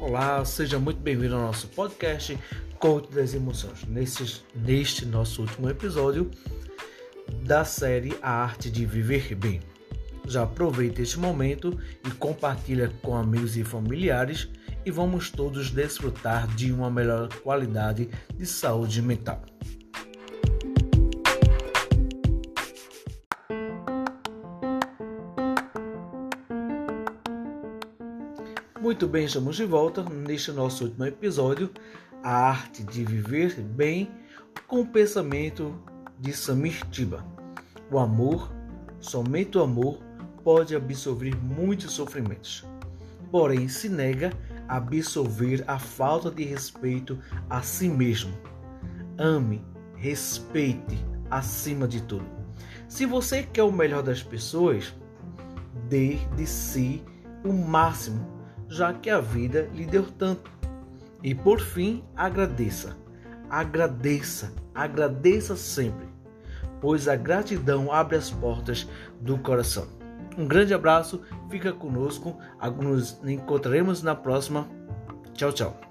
Olá, seja muito bem-vindo ao nosso podcast Coach das Emoções. Neste, nosso último episódio da série A Arte de Viver Bem. Já aproveite este momento e compartilha com amigos e familiares e vamos todos desfrutar de uma melhor qualidade de saúde mental. Muito bem, estamos de volta neste nosso último episódio, a arte de viver bem com o pensamento de Samir Tiba. O amor, somente o amor, pode absorver muitos sofrimentos. Porém, se nega a absorver a falta de respeito a si mesmo. Ame, respeite acima de tudo. Se você quer o melhor das pessoas, dê de si o máximo já que a vida lhe deu tanto. E por fim, agradeça. Agradeça, agradeça sempre, pois a gratidão abre as portas do coração. Um grande abraço, fica conosco, nos encontraremos na próxima. Tchau, tchau.